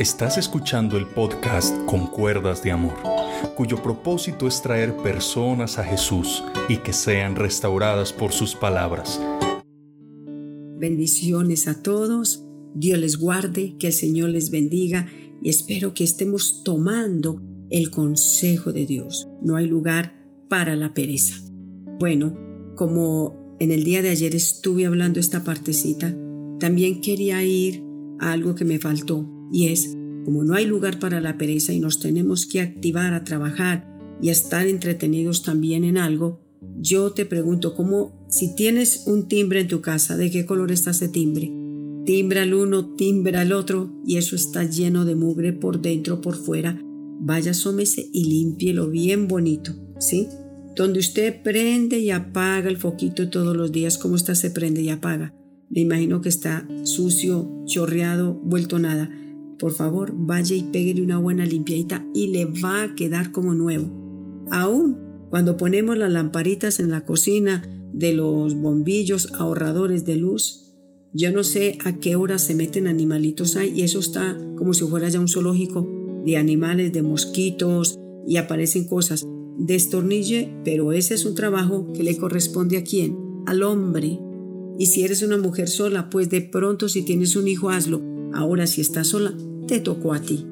Estás escuchando el podcast Con Cuerdas de Amor, cuyo propósito es traer personas a Jesús y que sean restauradas por sus palabras. Bendiciones a todos, Dios les guarde, que el Señor les bendiga y espero que estemos tomando el consejo de Dios. No hay lugar para la pereza. Bueno, como en el día de ayer estuve hablando esta partecita, también quería ir a algo que me faltó y es, como no hay lugar para la pereza y nos tenemos que activar a trabajar y a estar entretenidos también en algo, yo te pregunto, ¿cómo, si tienes un timbre en tu casa, ¿de qué color está ese timbre? Timbra el uno, timbra el otro, y eso está lleno de mugre por dentro, por fuera. Vaya, asómese y límpielo bien bonito, ¿sí? Donde usted prende y apaga el foquito todos los días, ¿cómo está se prende y apaga? Me imagino que está sucio, chorreado, vuelto nada por favor vaya y pégale una buena limpiadita y le va a quedar como nuevo. Aún cuando ponemos las lamparitas en la cocina de los bombillos ahorradores de luz, yo no sé a qué hora se meten animalitos ahí y eso está como si fuera ya un zoológico de animales, de mosquitos y aparecen cosas. Destornille, pero ese es un trabajo que le corresponde a quién? Al hombre. Y si eres una mujer sola, pues de pronto si tienes un hijo, hazlo. Ahora si estás sola, te tocó a ti.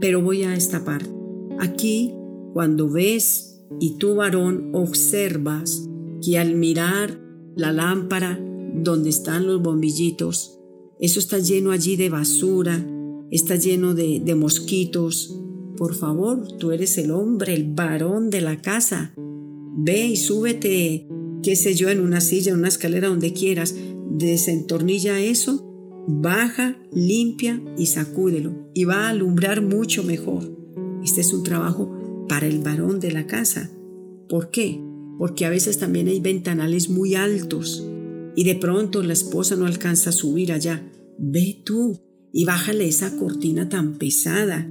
Pero voy a esta parte. Aquí, cuando ves y tú varón observas que al mirar la lámpara donde están los bombillitos, eso está lleno allí de basura, está lleno de, mosquitos. Por favor, tú eres el hombre, el varón de la casa. Ve y súbete, qué sé yo, en una silla, en una escalera, donde quieras. Desentornilla eso baja, limpia y sacúdelo y va a alumbrar mucho mejor. Este es un trabajo para el varón de la casa. ¿Por qué? Porque a veces también hay ventanales muy altos y de pronto la esposa no alcanza a subir allá. Ve tú y bájale esa cortina tan pesada.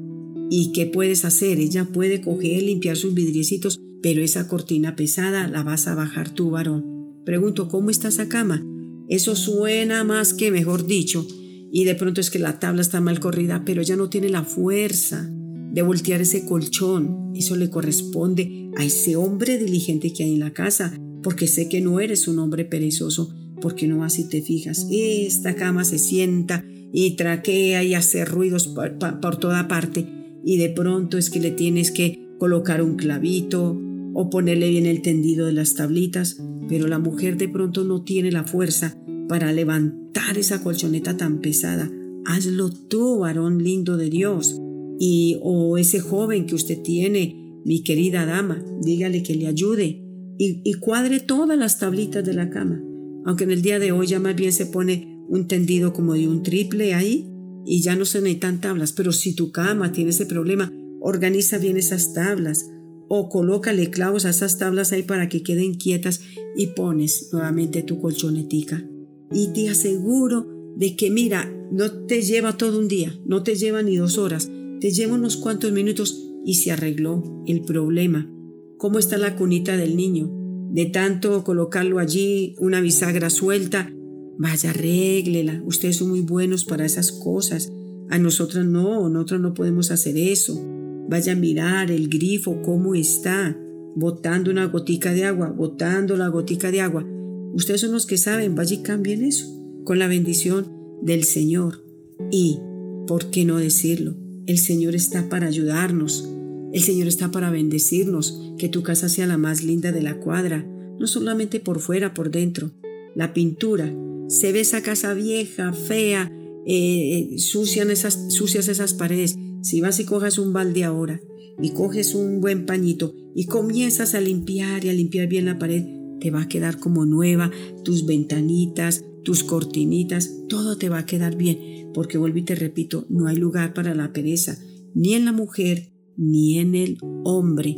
¿Y qué puedes hacer? Ella puede coger, limpiar sus vidriecitos, pero esa cortina pesada la vas a bajar tú, varón. Pregunto, ¿cómo está esa cama? Eso suena más que mejor dicho, y de pronto es que la tabla está mal corrida, pero ella no tiene la fuerza de voltear ese colchón. Eso le corresponde a ese hombre diligente que hay en la casa, porque sé que no eres un hombre perezoso, porque no así te fijas. Esta cama se sienta y traquea y hace ruidos por, por toda parte, y de pronto es que le tienes que colocar un clavito o ponerle bien el tendido de las tablitas, pero la mujer de pronto no tiene la fuerza para levantar esa colchoneta tan pesada. Hazlo tú, varón lindo de Dios. Y o ese joven que usted tiene, mi querida dama, dígale que le ayude y, y cuadre todas las tablitas de la cama. Aunque en el día de hoy ya más bien se pone un tendido como de un triple ahí y ya no se necesitan tablas. Pero si tu cama tiene ese problema, organiza bien esas tablas o colócale clavos a esas tablas ahí para que queden quietas y pones nuevamente tu colchonetica. Y te aseguro de que mira, no te lleva todo un día, no te lleva ni dos horas, te lleva unos cuantos minutos y se arregló el problema. ¿Cómo está la cunita del niño? De tanto colocarlo allí, una bisagra suelta, vaya, arréglela. Ustedes son muy buenos para esas cosas. A nosotros no, nosotros no podemos hacer eso. Vaya a mirar el grifo, cómo está, botando una gotica de agua, botando la gotica de agua. Ustedes son los que saben, vaya y cambien eso, con la bendición del Señor. Y, ¿por qué no decirlo? El Señor está para ayudarnos, el Señor está para bendecirnos, que tu casa sea la más linda de la cuadra, no solamente por fuera, por dentro. La pintura, se ve esa casa vieja, fea, eh, eh sucian esas, sucias esas paredes, si vas y coges un balde ahora y coges un buen pañito y comienzas a limpiar y a limpiar bien la pared, te va a quedar como nueva, tus ventanitas, tus cortinitas, todo te va a quedar bien, porque vuelvo y te repito, no hay lugar para la pereza, ni en la mujer, ni en el hombre.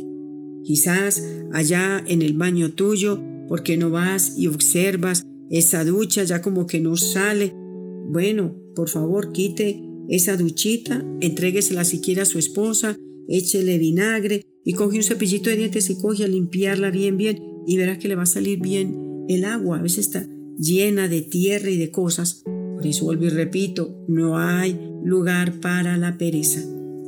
Quizás allá en el baño tuyo, porque no vas y observas esa ducha ya como que no sale. Bueno, por favor, quite esa duchita, entréguesela siquiera a su esposa, échele vinagre y coge un cepillito de dientes y coge a limpiarla bien, bien y verá que le va a salir bien el agua. A veces está llena de tierra y de cosas. Por eso vuelvo y repito, no hay lugar para la pereza.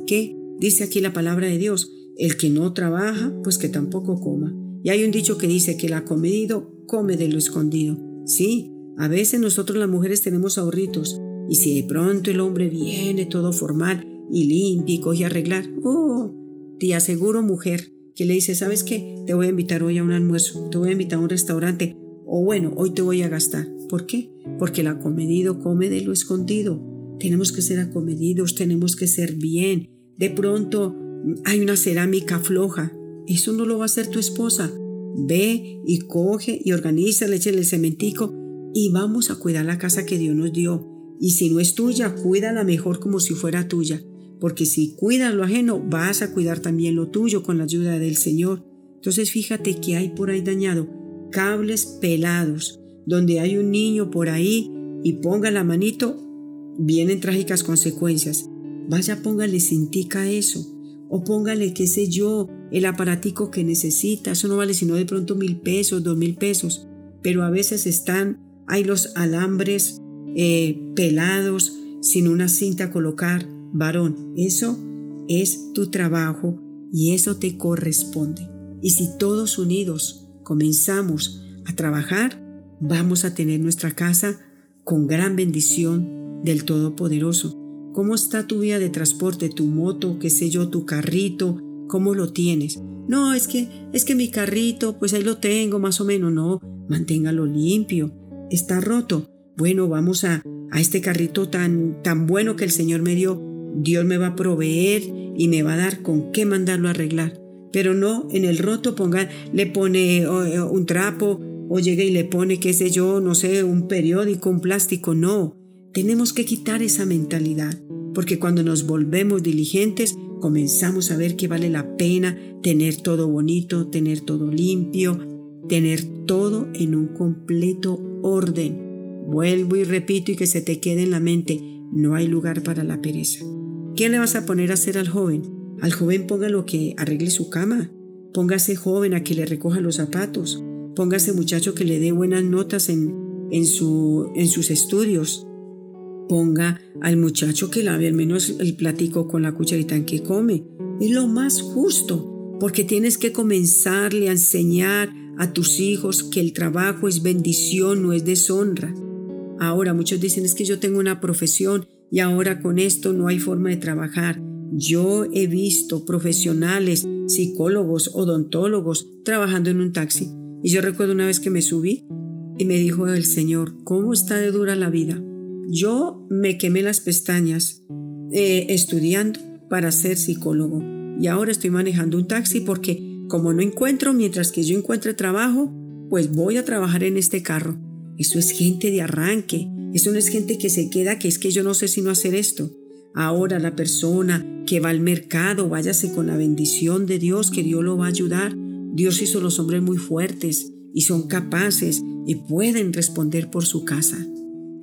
¿Qué? Dice aquí la palabra de Dios, el que no trabaja, pues que tampoco coma. Y hay un dicho que dice que el acomedido come de lo escondido. Sí, a veces nosotros las mujeres tenemos ahorritos, y si de pronto el hombre viene todo formal y limpio y coge a arreglar, oh, te aseguro mujer que le dice, ¿sabes qué? Te voy a invitar hoy a un almuerzo, te voy a invitar a un restaurante, o bueno, hoy te voy a gastar. ¿Por qué? Porque el acomedido come de lo escondido. Tenemos que ser acomedidos, tenemos que ser bien. De pronto hay una cerámica floja. Eso no lo va a hacer tu esposa. Ve y coge y organiza, le el cementico y vamos a cuidar la casa que Dios nos dio. Y si no es tuya, cuídala mejor como si fuera tuya. Porque si cuidas lo ajeno, vas a cuidar también lo tuyo con la ayuda del Señor. Entonces fíjate que hay por ahí dañado cables pelados, donde hay un niño por ahí y ponga la manito, vienen trágicas consecuencias. Vaya, póngale cintica eso. O póngale, qué sé yo, el aparatico que necesita. Eso no vale sino de pronto mil pesos, dos mil pesos. Pero a veces están, hay los alambres eh, pelados, sin una cinta a colocar. Varón, eso es tu trabajo y eso te corresponde. Y si todos unidos comenzamos a trabajar, vamos a tener nuestra casa con gran bendición del Todopoderoso. ¿Cómo está tu vía de transporte, tu moto, qué sé yo, tu carrito? ¿Cómo lo tienes? No, es que es que mi carrito, pues ahí lo tengo más o menos, no, manténgalo limpio. Está roto. Bueno, vamos a a este carrito tan tan bueno que el Señor me dio. Dios me va a proveer y me va a dar con qué mandarlo a arreglar. Pero no en el roto ponga, le pone eh, un trapo o llega y le pone, qué sé yo, no sé, un periódico, un plástico. No, tenemos que quitar esa mentalidad, porque cuando nos volvemos diligentes, comenzamos a ver que vale la pena tener todo bonito, tener todo limpio, tener todo en un completo orden. Vuelvo y repito y que se te quede en la mente, no hay lugar para la pereza. ¿Qué le vas a poner a hacer al joven? Al joven póngalo que arregle su cama, póngase joven a que le recoja los zapatos, póngase muchacho que le dé buenas notas en, en, su, en sus estudios, ponga al muchacho que lave al menos el platico con la cucharita en que come. Es lo más justo, porque tienes que comenzarle a enseñar a tus hijos que el trabajo es bendición, no es deshonra. Ahora muchos dicen es que yo tengo una profesión y ahora con esto no hay forma de trabajar. Yo he visto profesionales, psicólogos, odontólogos trabajando en un taxi. Y yo recuerdo una vez que me subí y me dijo el Señor, ¿cómo está de dura la vida? Yo me quemé las pestañas eh, estudiando para ser psicólogo y ahora estoy manejando un taxi porque como no encuentro, mientras que yo encuentre trabajo, pues voy a trabajar en este carro. Eso es gente de arranque, eso no es gente que se queda que es que yo no sé si no hacer esto. Ahora la persona que va al mercado, váyase con la bendición de Dios, que Dios lo va a ayudar. Dios hizo los hombres muy fuertes y son capaces y pueden responder por su casa.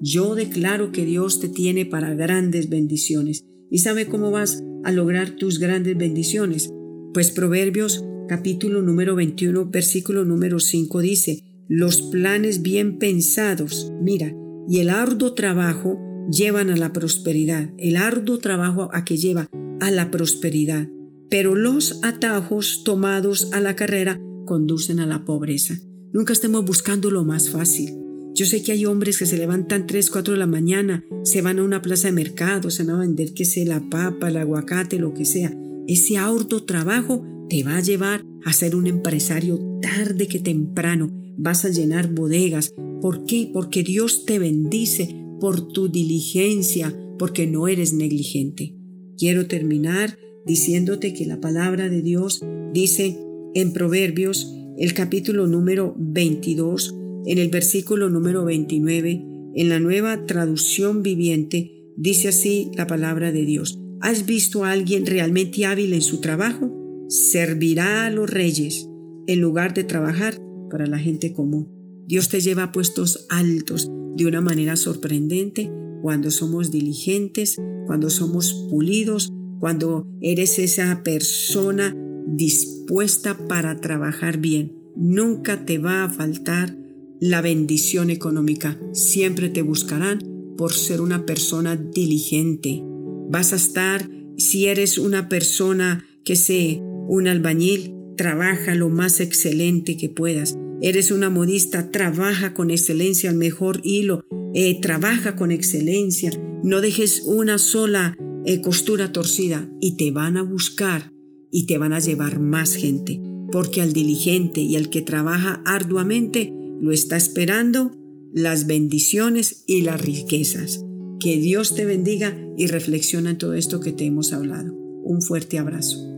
Yo declaro que Dios te tiene para grandes bendiciones. ¿Y sabe cómo vas a lograr tus grandes bendiciones? Pues Proverbios capítulo número 21, versículo número 5 dice, los planes bien pensados, mira, y el arduo trabajo llevan a la prosperidad, el arduo trabajo a que lleva a la prosperidad, pero los atajos tomados a la carrera conducen a la pobreza. Nunca estemos buscando lo más fácil. Yo sé que hay hombres que se levantan 3, 4 de la mañana, se van a una plaza de mercado, se van a vender que sea la papa, el aguacate, lo que sea. Ese arduo trabajo te va a llevar a ser un empresario tarde que temprano. Vas a llenar bodegas. ¿Por qué? Porque Dios te bendice por tu diligencia, porque no eres negligente. Quiero terminar diciéndote que la palabra de Dios dice en Proverbios, el capítulo número 22, en el versículo número 29, en la nueva traducción viviente, dice así la palabra de Dios. ¿Has visto a alguien realmente hábil en su trabajo? Servirá a los reyes en lugar de trabajar para la gente común. Dios te lleva a puestos altos de una manera sorprendente cuando somos diligentes, cuando somos pulidos, cuando eres esa persona dispuesta para trabajar bien. Nunca te va a faltar la bendición económica. Siempre te buscarán por ser una persona diligente. Vas a estar, si eres una persona que sé, un albañil, trabaja lo más excelente que puedas. Eres una modista, trabaja con excelencia, el mejor hilo, eh, trabaja con excelencia. No dejes una sola eh, costura torcida y te van a buscar y te van a llevar más gente, porque al diligente y al que trabaja arduamente lo está esperando las bendiciones y las riquezas. Que Dios te bendiga y reflexiona en todo esto que te hemos hablado. Un fuerte abrazo.